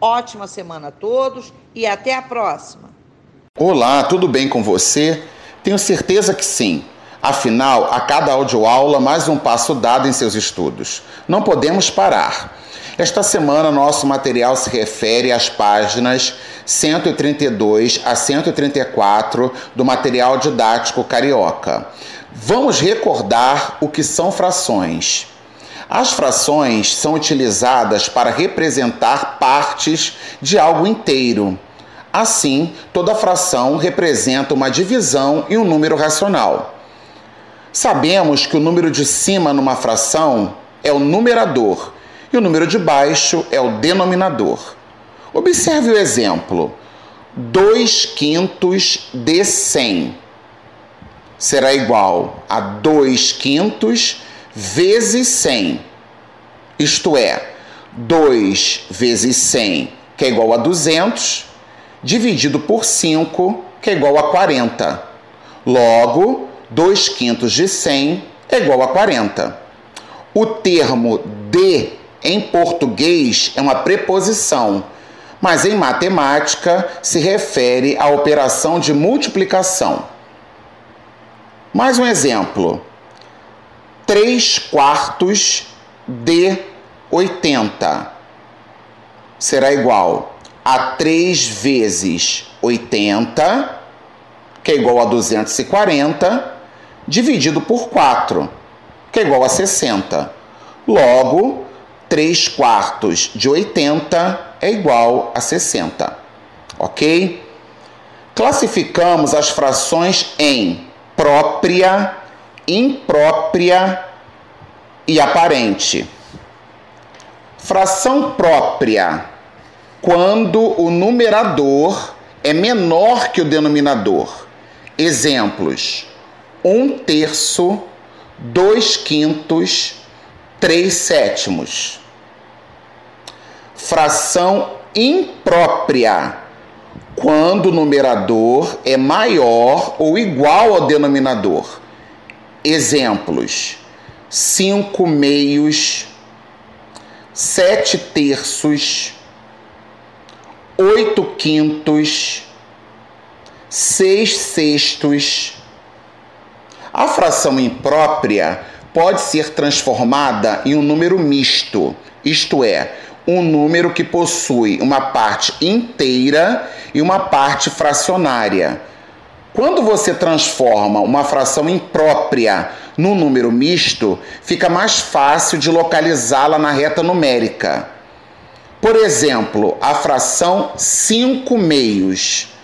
Ótima semana a todos e até a próxima. Olá, tudo bem com você? Tenho certeza que sim. Afinal, a cada audioaula, mais um passo dado em seus estudos. Não podemos parar. Esta semana, nosso material se refere às páginas 132 a 134 do material didático carioca. Vamos recordar o que são frações. As frações são utilizadas para representar partes de algo inteiro. Assim, toda fração representa uma divisão e um número racional. Sabemos que o número de cima numa fração é o numerador e o número de baixo é o denominador. Observe o exemplo: 2 quintos de 100 será igual a 2 quintos vezes 100, isto é, 2 vezes 100, que é igual a 200, dividido por 5, que é igual a 40. Logo, 2 quintos de 100 é igual a 40. O termo de em português é uma preposição, mas em matemática se refere à operação de multiplicação. Mais um exemplo: 3 quartos de 80 será igual a 3 vezes 80, que é igual a 240, dividido por 4, que é igual a 60. Logo, 3 quartos de 80 é igual a 60. Ok? Classificamos as frações em própria, imprópria e aparente. Fração própria, quando o numerador é menor que o denominador. Exemplos: um terço, dois quintos, 3 sétimos. Fração imprópria, quando o numerador é maior ou igual ao denominador. Exemplos: 5 meios, 7 terços, 8 quintos, 6 sextos. A fração imprópria pode ser transformada em um número misto, isto é, um número que possui uma parte inteira e uma parte fracionária. Quando você transforma uma fração imprópria num número misto, fica mais fácil de localizá-la na reta numérica. Por exemplo, a fração 5 meios.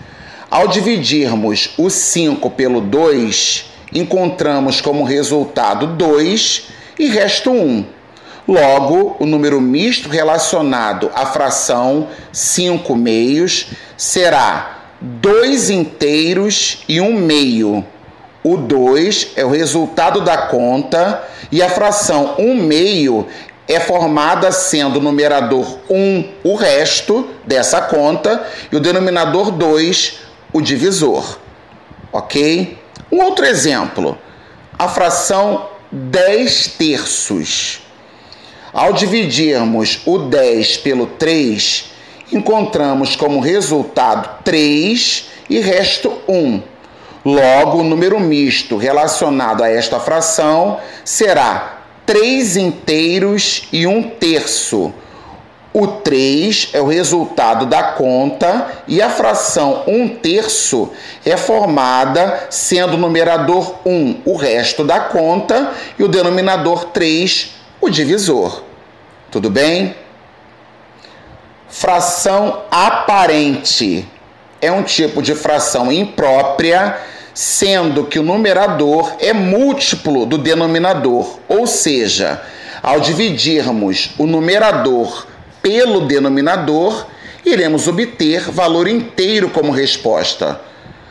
Ao dividirmos o 5 pelo 2, encontramos como resultado 2 e resta 1. Logo, o número misto relacionado à fração 5 meios será 2 inteiros e 1 um meio. O 2 é o resultado da conta e a fração 1 um meio é formada sendo o numerador 1 o resto dessa conta e o denominador 2 o divisor. Ok? Um outro exemplo, a fração 10 terços. Ao dividirmos o 10 pelo 3, encontramos como resultado 3 e resto 1. Logo, o número misto relacionado a esta fração será 3 inteiros e 1 terço. O 3 é o resultado da conta e a fração 1 terço é formada sendo o numerador 1 o resto da conta e o denominador 3 o divisor. Tudo bem? Fração aparente é um tipo de fração imprópria, sendo que o numerador é múltiplo do denominador, ou seja, ao dividirmos o numerador pelo denominador, iremos obter valor inteiro como resposta.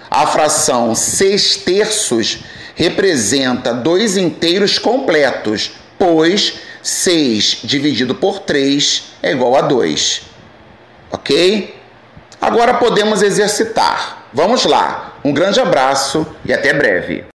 A fração 6 terços representa dois inteiros completos, pois 6 dividido por 3 é igual a 2. Ok? Agora podemos exercitar. Vamos lá. Um grande abraço e até breve.